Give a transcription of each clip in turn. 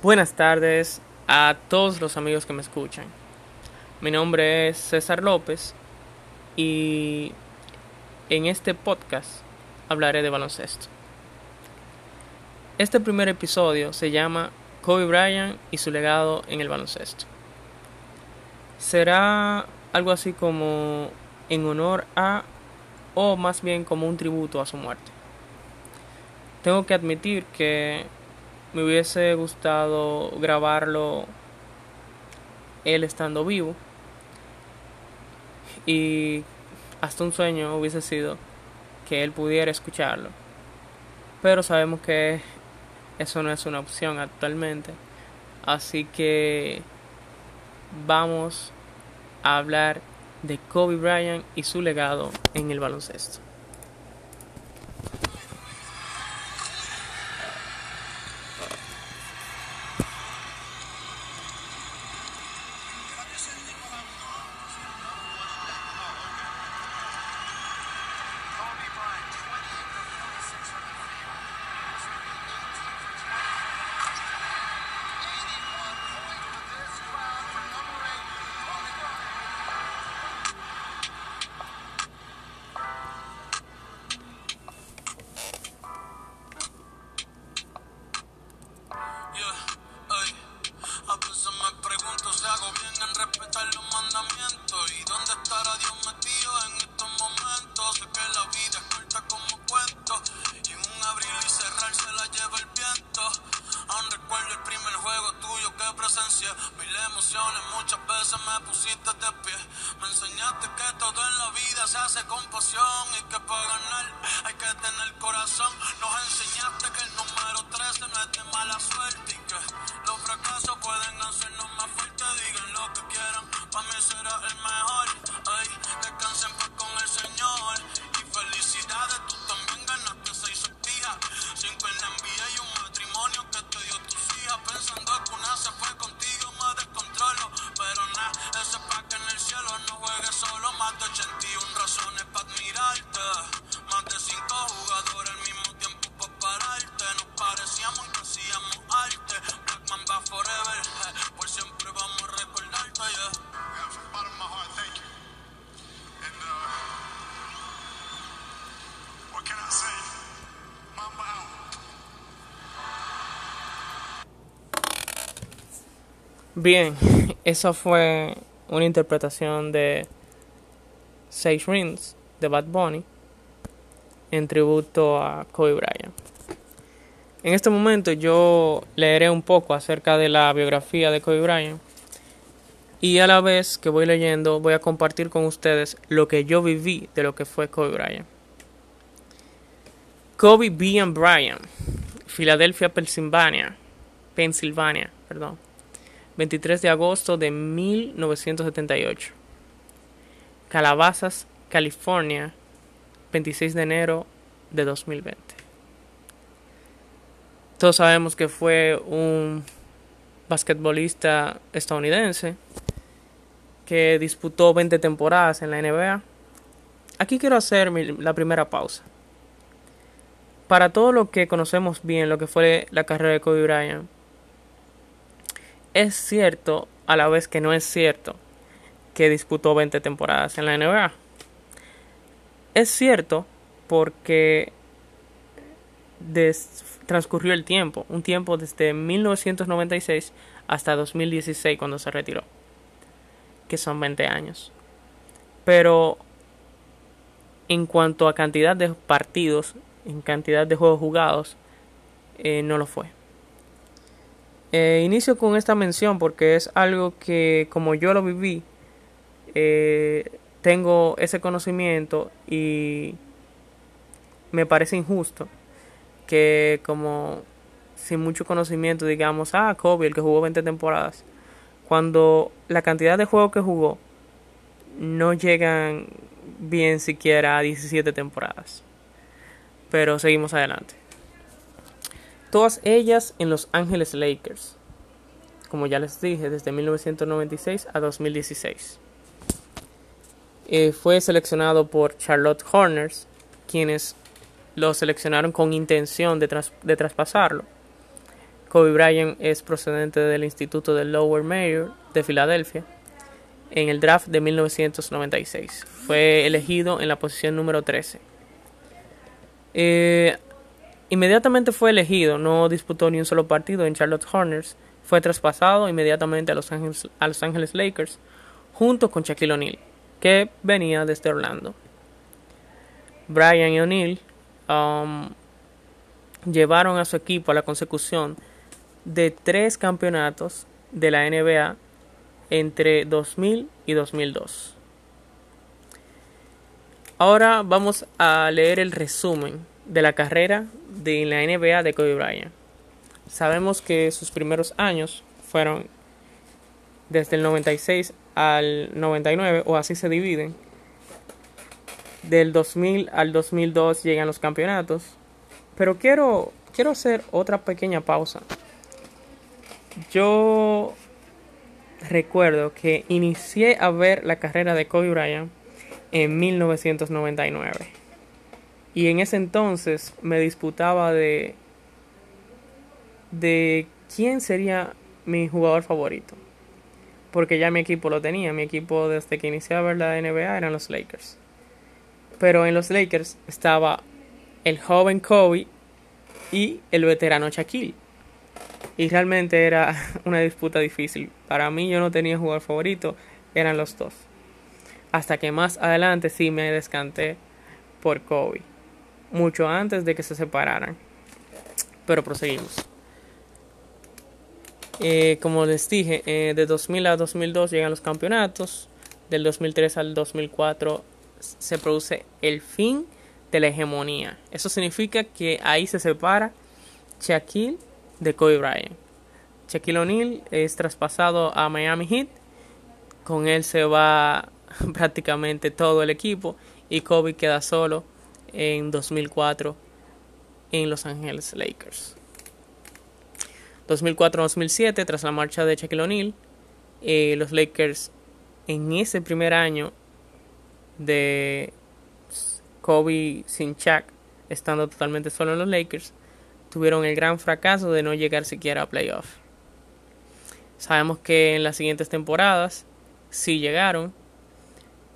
Buenas tardes a todos los amigos que me escuchan. Mi nombre es César López y en este podcast hablaré de baloncesto. Este primer episodio se llama Kobe Bryant y su legado en el baloncesto. Será algo así como en honor a o más bien como un tributo a su muerte. Tengo que admitir que me hubiese gustado grabarlo él estando vivo. Y hasta un sueño hubiese sido que él pudiera escucharlo. Pero sabemos que eso no es una opción actualmente. Así que vamos a hablar de Kobe Bryant y su legado en el baloncesto. Para mí será el mejor. Bien, esa fue una interpretación de Sage Rings de Bad Bunny en tributo a Kobe Bryant. En este momento yo leeré un poco acerca de la biografía de Kobe Bryant y a la vez que voy leyendo voy a compartir con ustedes lo que yo viví de lo que fue Kobe Bryant. Kobe B. Bryant, Filadelfia, Pennsylvania, Pennsylvania, perdón. 23 de agosto de 1978. Calabazas, California, 26 de enero de 2020. Todos sabemos que fue un basquetbolista estadounidense que disputó 20 temporadas en la NBA. Aquí quiero hacer la primera pausa. Para todo lo que conocemos bien, lo que fue la carrera de Kobe Bryant, es cierto a la vez que no es cierto que disputó 20 temporadas en la NBA. Es cierto porque transcurrió el tiempo, un tiempo desde 1996 hasta 2016 cuando se retiró, que son 20 años. Pero en cuanto a cantidad de partidos, en cantidad de juegos jugados, eh, no lo fue. Eh, inicio con esta mención porque es algo que como yo lo viví, eh, tengo ese conocimiento y me parece injusto que como sin mucho conocimiento digamos, ah, Kobe, el que jugó 20 temporadas, cuando la cantidad de juegos que jugó no llegan bien siquiera a 17 temporadas. Pero seguimos adelante. Todas ellas en Los Ángeles Lakers. Como ya les dije, desde 1996 a 2016. Eh, fue seleccionado por Charlotte Horners, quienes lo seleccionaron con intención de, tras- de traspasarlo. Kobe Bryant es procedente del Instituto de Lower Mayor de Filadelfia en el draft de 1996. Fue elegido en la posición número 13. Eh, inmediatamente fue elegido, no disputó ni un solo partido en Charlotte Hornets. Fue traspasado inmediatamente a Los Ángeles, Lakers junto con Shaquille O'Neal, que venía desde Orlando. Bryant y O'Neal um, llevaron a su equipo a la consecución de tres campeonatos de la NBA entre 2000 y 2002. Ahora vamos a leer el resumen de la carrera de la NBA de Kobe Bryant. Sabemos que sus primeros años fueron desde el 96 al 99 o así se dividen. Del 2000 al 2002 llegan los campeonatos. Pero quiero quiero hacer otra pequeña pausa. Yo recuerdo que inicié a ver la carrera de Kobe Bryant en 1999. Y en ese entonces me disputaba de de quién sería mi jugador favorito. Porque ya mi equipo lo tenía, mi equipo desde que inicié a ver la NBA eran los Lakers. Pero en los Lakers estaba el joven Kobe y el veterano Shaquille. Y realmente era una disputa difícil. Para mí yo no tenía jugador favorito, eran los dos. Hasta que más adelante sí me descanté por Kobe. Mucho antes de que se separaran. Pero proseguimos. Eh, como les dije, eh, de 2000 a 2002 llegan los campeonatos. Del 2003 al 2004 se produce el fin de la hegemonía. Eso significa que ahí se separa Shaquille de Kobe Bryant. Shaquille O'Neal es traspasado a Miami Heat. Con él se va prácticamente todo el equipo y Kobe queda solo en 2004 en Los Ángeles Lakers. 2004-2007, tras la marcha de Shaquille O'Neal, eh, los Lakers en ese primer año de Kobe sin Shaq, estando totalmente solo en los Lakers, tuvieron el gran fracaso de no llegar siquiera a playoff. Sabemos que en las siguientes temporadas sí llegaron.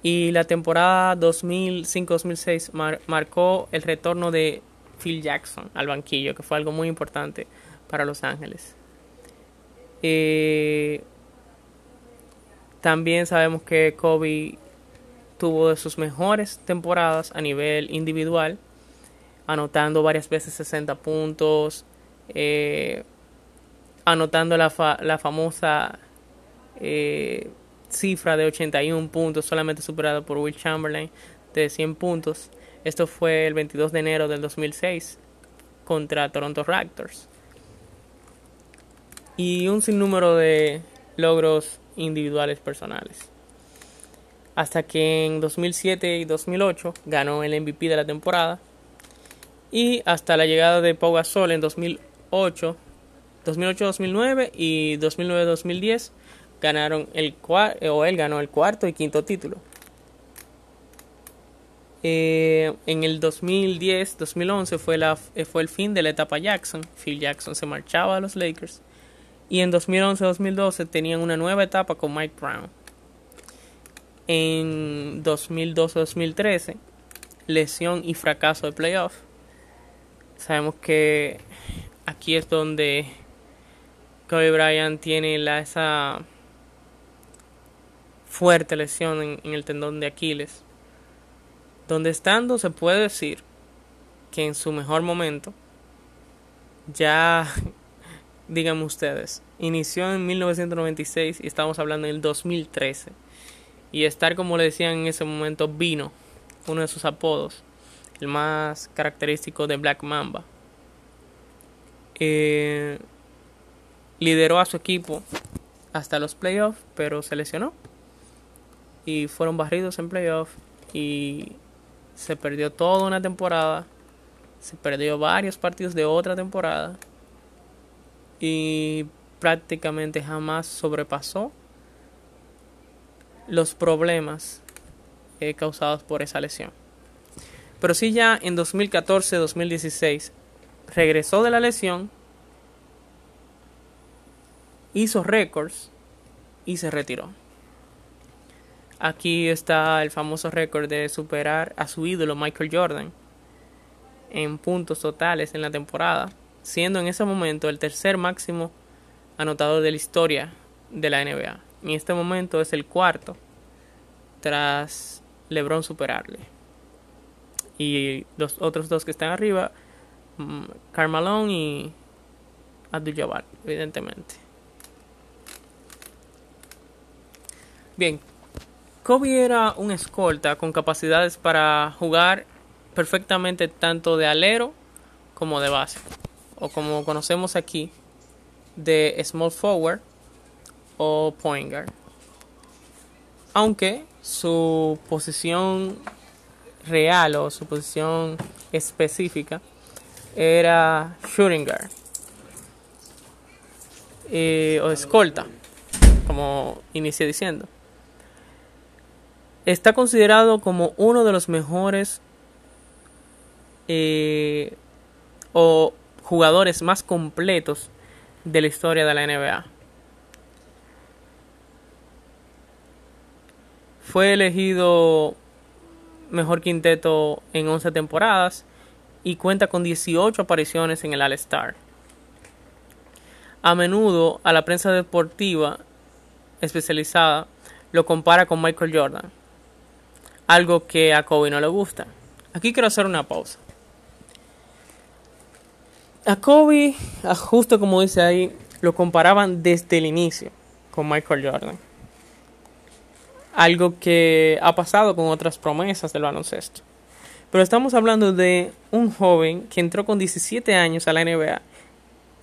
Y la temporada 2005-2006 marcó el retorno de Phil Jackson al banquillo, que fue algo muy importante para Los Ángeles. Eh, también sabemos que Kobe tuvo de sus mejores temporadas a nivel individual, anotando varias veces 60 puntos, eh, anotando la, la famosa eh, cifra de 81 puntos, solamente superada por Will Chamberlain de 100 puntos. Esto fue el 22 de enero del 2006 contra Toronto Raptors. Y un sinnúmero de logros individuales personales hasta que en 2007 y 2008 ganó el MVP de la temporada y hasta la llegada de Pau Gasol en 2008, 2008-2009 y 2009-2010 ganaron el o él ganó el cuarto y quinto título. Eh, en el 2010-2011 fue, la, fue el fin de la etapa Jackson. Phil Jackson se marchaba a los Lakers. Y en 2011-2012 tenían una nueva etapa con Mike Brown en 2012-2013, lesión y fracaso de playoff. Sabemos que aquí es donde Kobe Bryant tiene la, esa fuerte lesión en, el tendón de Aquiles. Donde estando se puede decir que en su mejor momento, ya, díganme ustedes, inició en 1996 y estamos hablando en el 2013 y estar como le decían en ese momento Vino, uno de sus apodos, el más característico de Black Mamba. Eh, lideró a su equipo hasta los playoffs, pero se lesionó y fueron barridos en playoffs y se perdió toda una temporada, se perdió varios partidos de otra temporada y prácticamente jamás sobrepasó los problemas eh, causados por esa lesión. Pero sí ya en 2014-2016 regresó de la lesión hizo récords y se retiró. Aquí está el famoso récord de superar a su ídolo Michael Jordan en puntos totales en la temporada, siendo en ese momento el tercer máximo anotador de la historia de la NBA. En este momento es el cuarto tras LeBron superarle. Y los otros dos que están arriba, Carmelo y Abdul-Jabbar, evidentemente. Bien, Kobe era un escolta con capacidades para jugar perfectamente tanto de alero como de base, o como conocemos aquí, de small forward o point guard. Aunque su posición real o su posición específica era shooting guard eh, o escolta, como inicié diciendo. Está considerado como uno de los mejores eh, o jugadores más completos de la historia de la NBA. Fue elegido mejor quinteto en 11 temporadas y cuenta con 18 apariciones en el All-Star. A menudo a la prensa deportiva especializada lo compara con Michael Jordan, algo que a Kobe no le gusta. Aquí quiero hacer una pausa. A Kobe, justo como dice ahí, lo comparaban desde el inicio con Michael Jordan. Algo que ha pasado con otras promesas del baloncesto. Pero estamos hablando de un joven que entró con 17 años a la NBA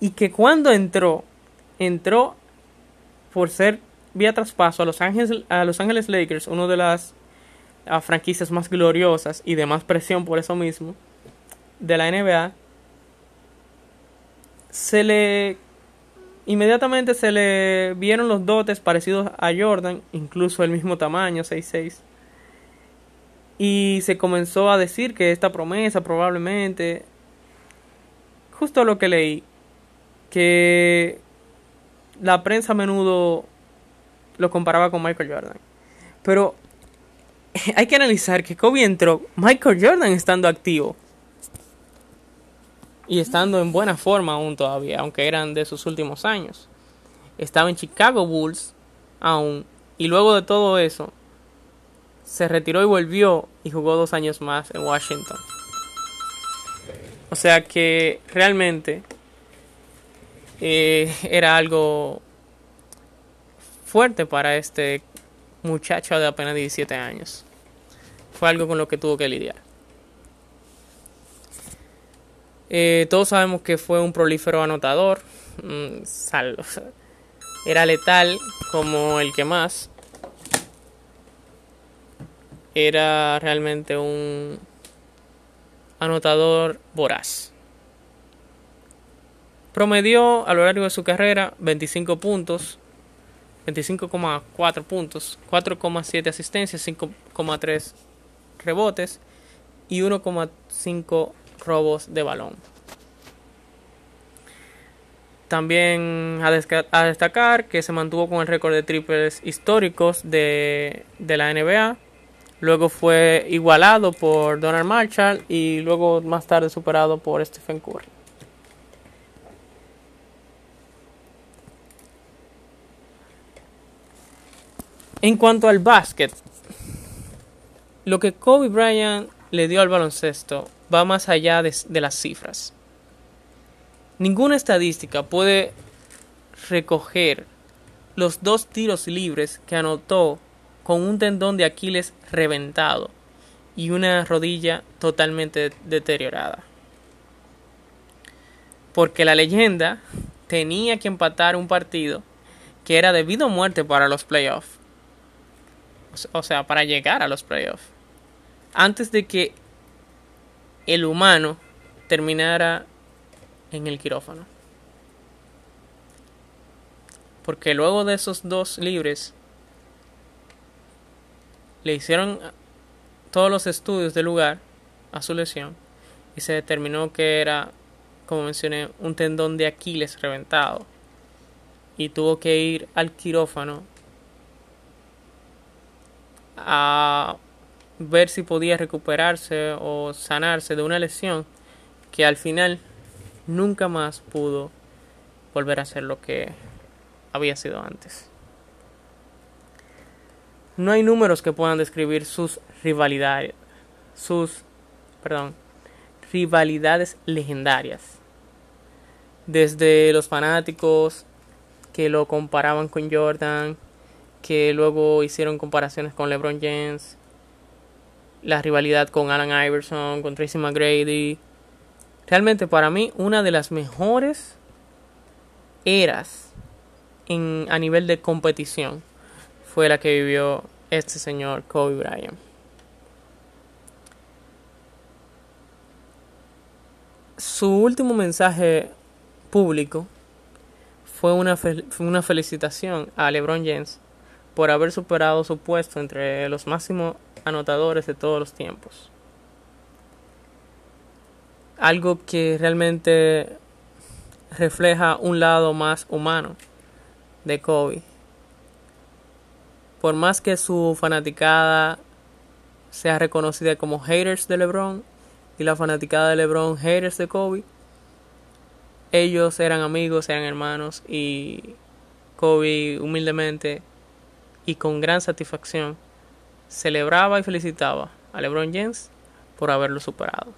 y que cuando entró, entró por ser vía traspaso a Los Ángeles, a Los Ángeles Lakers, una de las franquicias más gloriosas y de más presión por eso mismo de la NBA se le inmediatamente se le vieron los dotes parecidos a Jordan, incluso el mismo tamaño, 6'6. Y se comenzó a decir que esta promesa probablemente, justo lo que leí, que la prensa a menudo lo comparaba con Michael Jordan. Pero hay que analizar que Kobe entró, Michael Jordan estando activo y estando en buena forma aún todavía, aunque eran de sus últimos años. Estaba en Chicago Bulls aún, y luego de todo eso, se retiró y volvió y jugó dos años más en Washington. O sea que realmente eh, era algo fuerte para este muchacho de apenas 17 años. Fue algo con lo que tuvo que lidiar. Eh, todos sabemos que fue un prolífero anotador. Mm, era letal como el que más. Era realmente un anotador voraz. Promedió a lo largo de su carrera 25 puntos, 25,4 puntos, 4,7 asistencias, 5,3 rebotes y 1,5 robos de balón. También a, destacar que se mantuvo con el récord de triples históricos de, de la NBA. Luego fue igualado por Donald Marshall y luego más tarde superado por Stephen Curry. En cuanto al básquet, lo que Kobe Bryant le dio al baloncesto va más allá de, las cifras. Ninguna estadística puede recoger los dos tiros libres que anotó con un tendón de Aquiles reventado y una rodilla totalmente deteriorada. Porque la leyenda tenía que empatar un partido que era debido a muerte para los playoffs. O sea, para llegar a los playoffs. Antes de que el humano terminara en el quirófano. Porque luego de esos dos libres le hicieron todos los estudios del lugar a su lesión y se determinó que era, como mencioné, un tendón de Aquiles reventado y tuvo que ir al quirófano a ver si podía recuperarse o sanarse de una lesión que al final nunca más pudo volver a ser lo que había sido antes. No hay números que puedan describir sus rivalidades, sus, perdón, rivalidades legendarias. Desde los fanáticos que lo comparaban con Jordan, que luego hicieron comparaciones con LeBron James, la rivalidad con Alan Iverson, con Tracy McGrady. Realmente para mí una de las mejores eras en, a nivel de competición fue la que vivió este señor Kobe Bryant. Su último mensaje público fue una, una felicitación a LeBron James por haber superado su puesto entre los máximos anotadores de todos los tiempos. Algo que realmente refleja un lado más humano de Kobe. Por más que su fanaticada sea reconocida como haters de LeBron y la fanaticada de LeBron haters de Kobe, ellos eran amigos, eran hermanos y Kobe humildemente y con gran satisfacción celebraba y felicitaba a LeBron James por haberlo superado.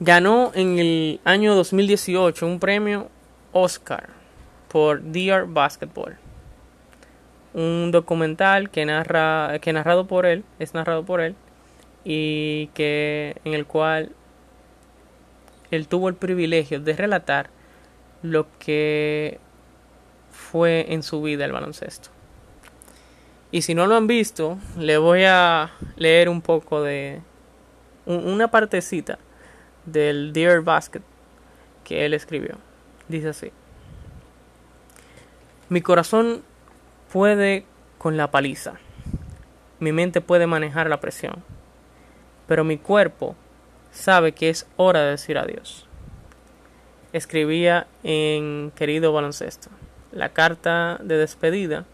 Ganó en el año 2018 un premio Oscar por Dear Basketball. Un documental que narra que narrado por él, es narrado por él y que en el cual él tuvo el privilegio de relatar lo que fue en su vida el baloncesto. Y si no lo han visto, le voy a leer un poco de una partecita del Dear Basket que él escribió. Dice así. Mi corazón puede con la paliza. Mi mente puede manejar la presión. Pero mi cuerpo sabe que es hora de decir adiós. Escribía en Querido Baloncesto la carta de despedida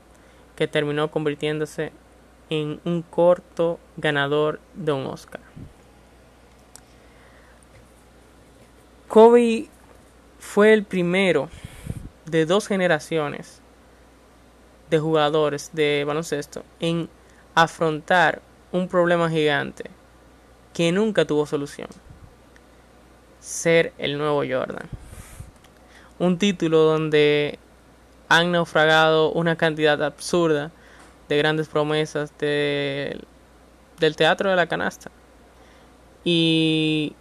que terminó convirtiéndose en un corto ganador de un Oscar. Kobe fue el primero de dos generaciones de jugadores de baloncesto en afrontar un problema gigante que nunca tuvo solución. Ser el nuevo Jordan. Un título donde han naufragado una cantidad absurda de grandes promesas del teatro de la canasta. Y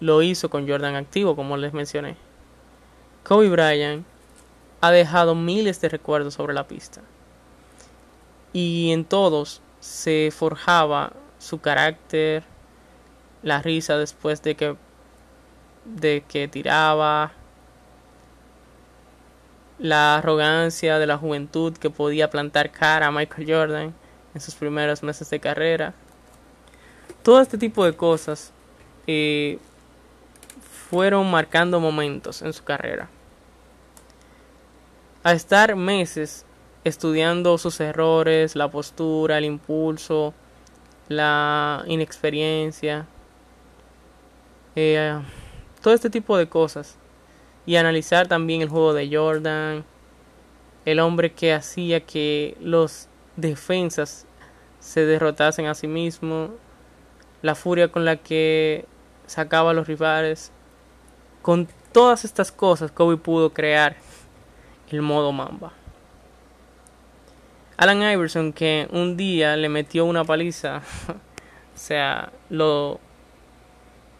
lo hizo con Jordan activo, como les mencioné. Kobe Bryant ha dejado miles de recuerdos sobre la pista. Y en todos se forjaba su carácter, la risa después de que de que tiraba, la arrogancia de la juventud que podía plantar cara a Michael Jordan en sus primeros meses de carrera. Todo este tipo de cosas eh, fueron marcando momentos en su carrera. A estar meses estudiando sus errores, la postura, el impulso, la inexperiencia, eh, todo este tipo de cosas y analizar también el juego de Jordan, el hombre que hacía que los defensas se derrotasen a sí mismo, la furia con la que sacaba a los rivales. Con todas estas cosas, Kobe pudo crear el modo Mamba. Alan Iverson, que un día le metió una paliza, o sea, lo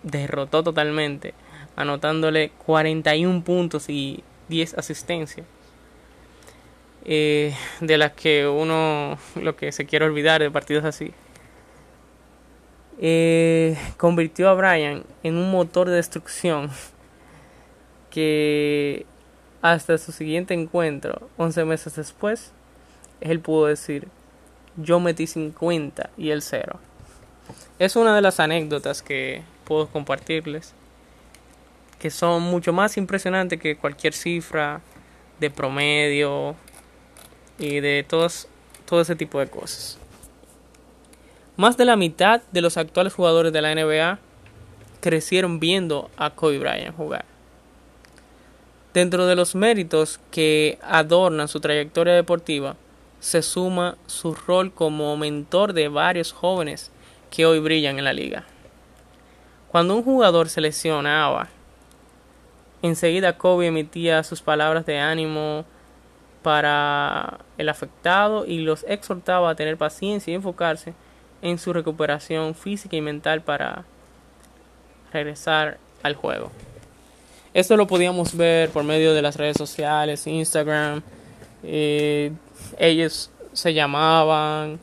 derrotó totalmente anotándole 41 puntos y 10 asistencias. Eh, de las que uno lo que se quiere olvidar de partidos así. Eh, convirtió a Brian en un motor de destrucción que hasta su siguiente encuentro, 11 meses después, él pudo decir, yo metí 50 y el 0. Es una de las anécdotas que puedo compartirles que son mucho más impresionantes que cualquier cifra de promedio y de todos, todo ese tipo de cosas. Más de la mitad de los actuales jugadores de la NBA crecieron viendo a Kobe Bryant jugar. Dentro de los méritos que adornan su trayectoria deportiva, se suma su rol como mentor de varios jóvenes que hoy brillan en la liga. Cuando un jugador se lesionaba, enseguida Kobe emitía sus palabras de ánimo para el afectado y los exhortaba a tener paciencia y enfocarse en su recuperación física y mental para regresar al juego. Esto lo podíamos ver por medio de las redes sociales, Instagram. Eh, ellos se llamaban,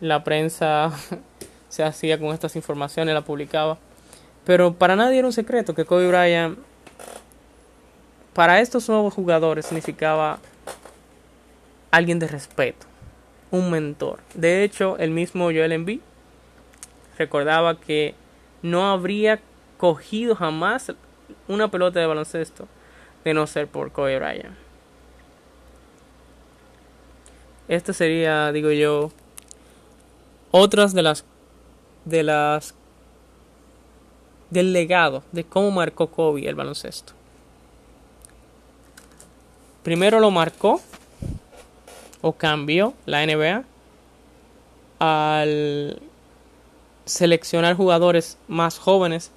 la prensa se hacía con estas informaciones, la publicaba. Pero para nadie era un secreto que Kobe Bryant, para estos nuevos jugadores, significaba alguien de respeto, un mentor. De hecho, el mismo Joel Embiid recordaba que no habría cogido jamás una pelota de baloncesto de no ser por Kobe Bryant. Esta sería, digo yo, otras de las de las del legado de cómo marcó Kobe el baloncesto. Primero lo marcó o cambió la NBA al seleccionar jugadores más jóvenes,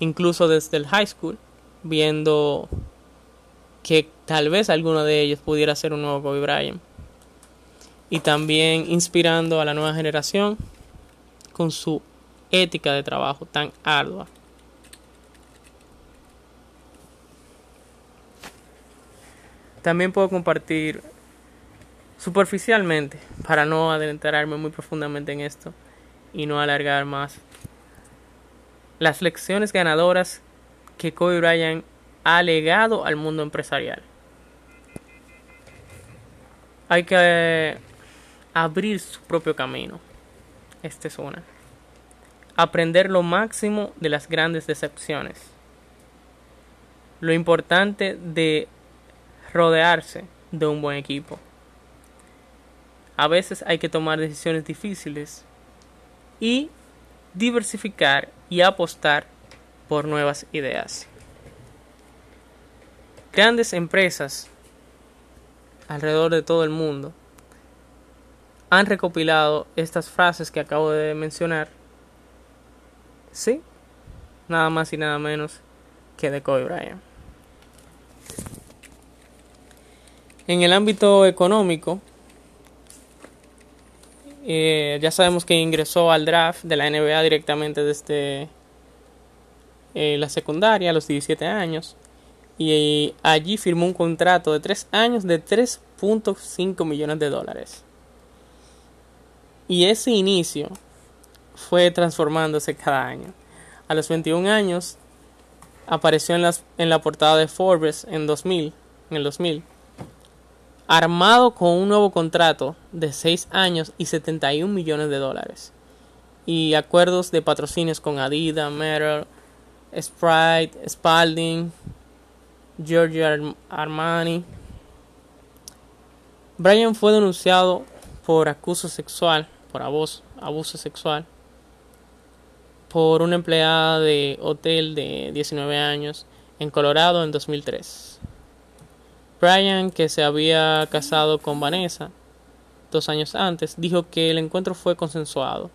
incluso desde el high school, viendo que tal vez alguno de ellos pudiera ser un nuevo Kobe Bryant. Y también inspirando a la nueva generación con su ética de trabajo tan ardua. También puedo compartir superficialmente, para no adentrarme muy profundamente en esto y no alargar más, las lecciones ganadoras que Kobe Bryant ha legado al mundo empresarial. Hay que abrir su propio camino. Esta es una. Aprender lo máximo de las grandes decepciones. Lo importante de rodearse de un buen equipo. A veces hay que tomar decisiones difíciles y diversificar y apostar por nuevas ideas. Grandes empresas alrededor de todo el mundo han recopilado estas frases que acabo de mencionar. Sí, nada más y nada menos que de Kobe Bryant. En el ámbito económico, eh, ya sabemos que ingresó al draft de la NBA directamente desde eh, la secundaria a los 17 años y allí firmó un contrato de 3 años de 3.5 millones de dólares. Y ese inicio fue transformándose cada año. A los 21 años apareció en, las, en la portada de Forbes en 2000, en el 2000 armado con un nuevo contrato de 6 años y 71 millones de dólares, y acuerdos de patrocinios con Adidas, Merrell, Sprite, Spalding, Giorgio Armani. Brian fue denunciado por acuso sexual, por abuso, abuso sexual, por una empleada de hotel de 19 años en Colorado en 2003. Brian, que se había casado con Vanessa dos años antes, dijo que el encuentro fue consensuado.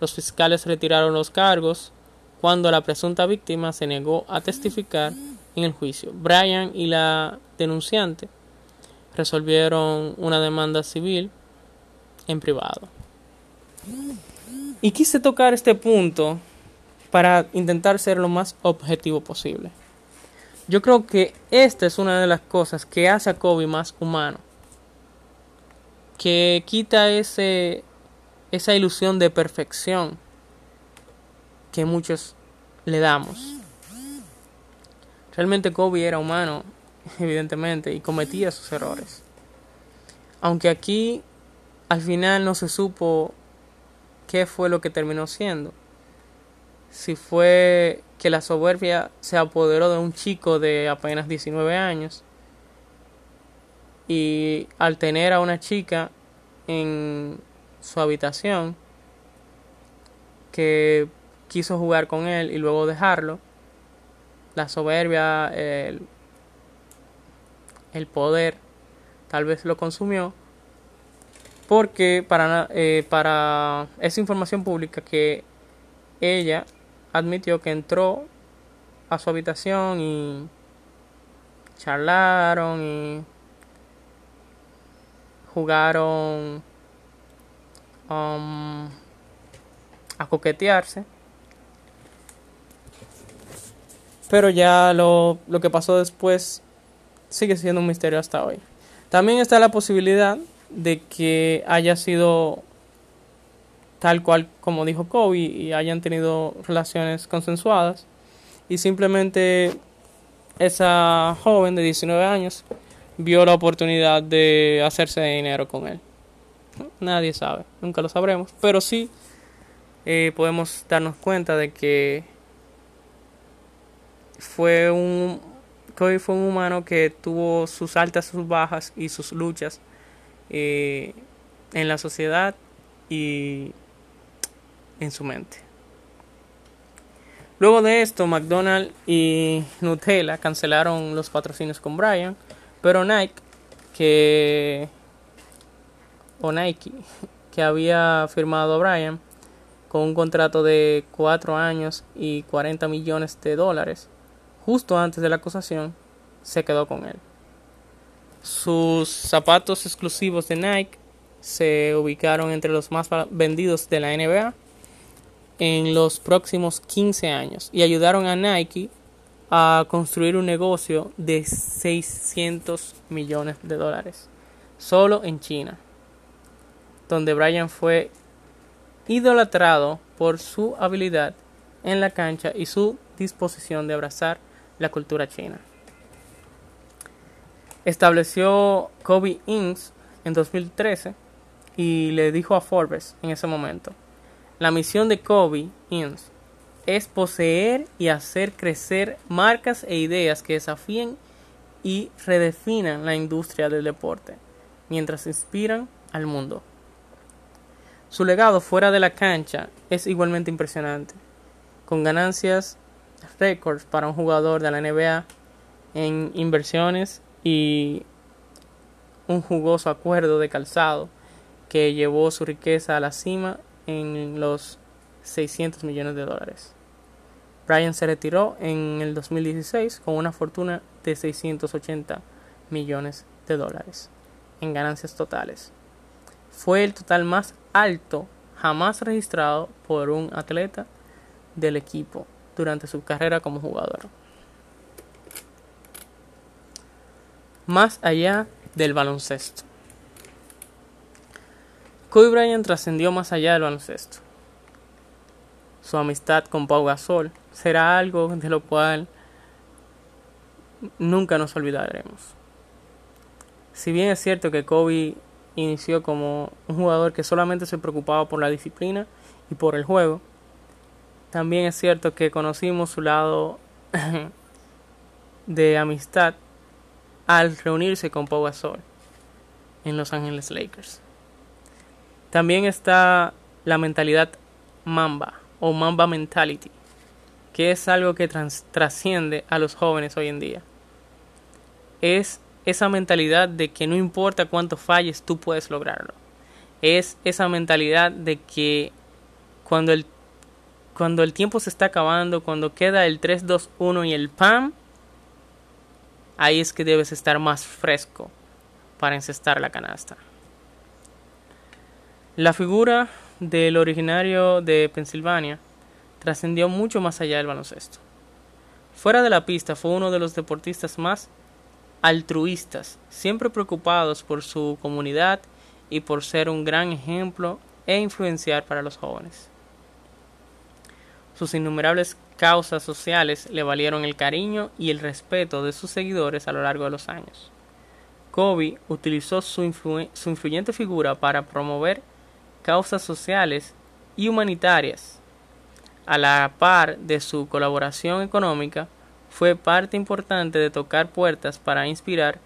Los fiscales retiraron los cargos cuando la presunta víctima se negó a testificar en el juicio. Brian y la denunciante resolvieron una demanda civil en privado. Y quise tocar este punto para intentar ser lo más objetivo posible. Yo creo que esta es una de las cosas que hace a Kobe más humano. Que quita ese, esa ilusión de perfección que muchos le damos. Realmente Kobe era humano, evidentemente, y cometía sus errores. Aunque aquí al final no se supo qué fue lo que terminó siendo. Si fue que la soberbia se apoderó de un chico de apenas 19 años. Y al tener a una chica en su habitación que quiso jugar con él y luego dejarlo, la soberbia, el, el poder, tal vez lo consumió, porque para, eh, para esa información pública que ella admitió que entró a su habitación y charlaron y jugaron um, a coquetearse. Pero ya lo, lo que pasó después sigue siendo un misterio hasta hoy. También está la posibilidad de que haya sido tal cual como dijo Kobe y hayan tenido relaciones consensuadas y simplemente esa joven de 19 años vio la oportunidad de hacerse dinero con él. Nadie sabe, nunca lo sabremos, pero sí eh, podemos darnos cuenta de que fue un Kobe fue un humano que tuvo sus altas, sus bajas y sus luchas eh, en la sociedad y en su mente. Luego de esto, McDonald's y Nutella cancelaron los patrocinios con Brian, pero Nike, que o Nike, que había firmado a Brian con un contrato de 4 años y 40 millones de dólares, justo antes de la acusación, se quedó con él. Sus zapatos exclusivos de Nike se ubicaron entre los más vendidos de la NBA en los próximos 15 años y ayudaron a Nike a construir un negocio de 600 millones de dólares solo en China, donde Brian fue idolatrado por su habilidad en la cancha y su disposición de abrazar la cultura china. Estableció Kobe Inc. en 2013 y le dijo a Forbes en ese momento, la misión de Kobe Inc. es poseer y hacer crecer marcas e ideas que desafíen y redefinan la industria del deporte, mientras inspiran al mundo. Su legado fuera de la cancha es igualmente impresionante, con ganancias récords para un jugador de la NBA en inversiones y un jugoso acuerdo de calzado que llevó su riqueza a la cima en los 600 millones de dólares. Brian se retiró en el 2016 con una fortuna de 680 millones de dólares en ganancias totales. Fue el total más alto jamás registrado por un atleta del equipo durante su carrera como jugador. Más allá del baloncesto. Kobe Bryant trascendió más allá del baloncesto. Su amistad con Pau Gasol será algo de lo cual nunca nos olvidaremos. Si bien es cierto que Kobe inició como un jugador que solamente se preocupaba por la disciplina y por el juego, también es cierto que conocimos su lado de amistad al reunirse con Pau Gasol en Los Ángeles Lakers. También está la mentalidad Mamba o Mamba Mentality, que es algo que trasciende a los jóvenes hoy en día. Es esa mentalidad de que no importa cuánto falles, tú puedes lograrlo. Es esa mentalidad de que cuando el cuando el tiempo se está acabando, cuando queda el 3, 2, 1 y el PAM, ahí es que debes estar más fresco para encestar la canasta. La figura del originario de Pensilvania trascendió mucho más allá del baloncesto. Fuera de la pista fue uno de los deportistas más altruistas, siempre preocupados por su comunidad y por ser un gran ejemplo e influenciar para los jóvenes. Sus innumerables causas sociales le valieron el cariño y el respeto de sus seguidores a lo largo de los años. Kobe utilizó su, influyente figura para promover causas sociales y humanitarias. A la par de su colaboración económica, fue parte importante de tocar puertas para inspirar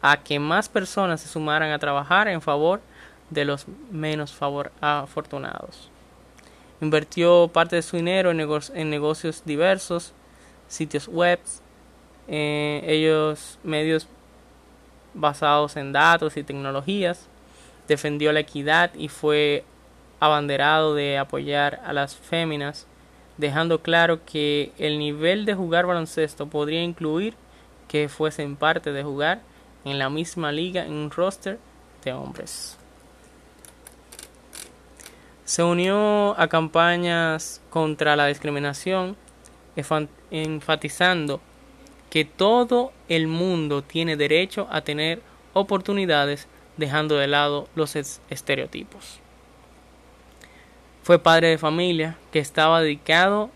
a que más personas se sumaran a trabajar en favor de los menos afortunados. Invirtió parte de su dinero en, negocios diversos, sitios web, eh, ellos medios basados en datos y tecnologías, defendió la equidad y fue abanderado de apoyar a las féminas, dejando claro que el nivel de jugar baloncesto podría incluir que fuesen parte de jugar en la misma liga en un roster de hombres. Se unió a campañas contra la discriminación, enfatizando que todo el mundo tiene derecho a tener oportunidades dejando de lado los estereotipos. Fue padre de familia que estaba dedicado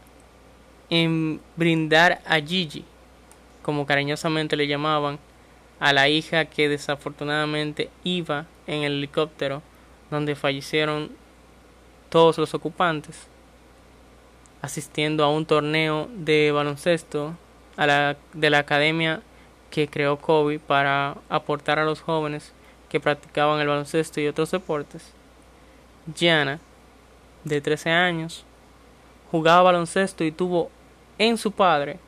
en brindar a Gigi, como cariñosamente le llamaban, a la hija que desafortunadamente iba en el helicóptero donde fallecieron todos los ocupantes, asistiendo a un torneo de baloncesto a la, de la academia que creó Kobe para aportar a los jóvenes que practicaban el baloncesto y otros deportes. Gianna, de 13 años, jugaba baloncesto y tuvo en su padre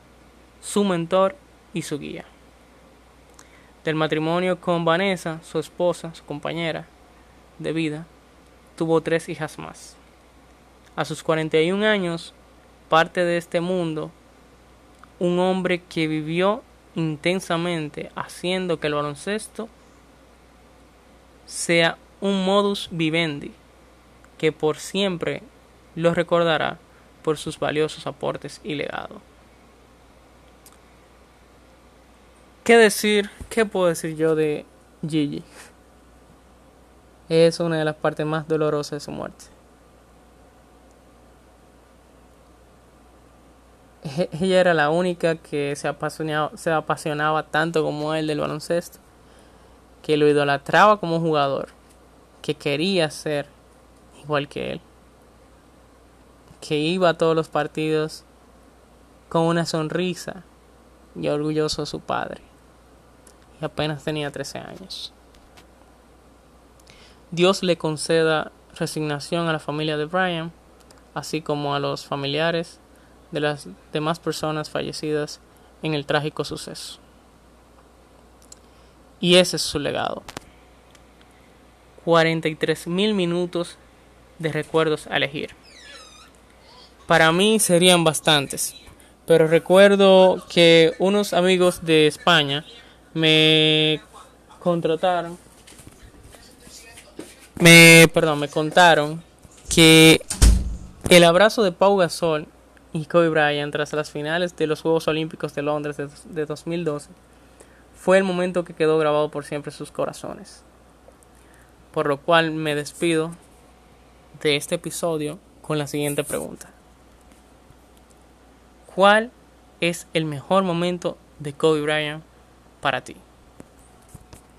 su mentor y su guía. Del matrimonio con Vanessa, su esposa, su compañera de vida, tuvo tres hijas más. A sus 41 años, parte de este mundo, un hombre que vivió intensamente haciendo que el baloncesto sea un modus vivendi que por siempre lo recordará por sus valiosos aportes y legado. ¿Qué decir? ¿Qué puedo decir yo de Gigi? Es una de las partes más dolorosas de su muerte. ella era la única que se apasionaba, se apasionaba tanto como él del baloncesto, que lo idolatraba como jugador, que quería ser igual que él, que iba a todos los partidos con una sonrisa y orgulloso de su padre, y apenas tenía 13 años. Dios le conceda resignación a la familia de Brian, así como a los familiares de las demás personas fallecidas en el trágico suceso. Y ese es su legado. 43 mil minutos de recuerdos a elegir. Para mí serían bastantes, pero recuerdo que unos amigos de España me contrataron, me, perdón, me contaron que el abrazo de Pau Gasol y Kobe Bryant tras las finales de los Juegos Olímpicos de Londres de, 2012 fue el momento que quedó grabado por siempre en sus corazones. Por lo cual me despido de este episodio con la siguiente pregunta. ¿Cuál es el mejor momento de Kobe Bryant para ti?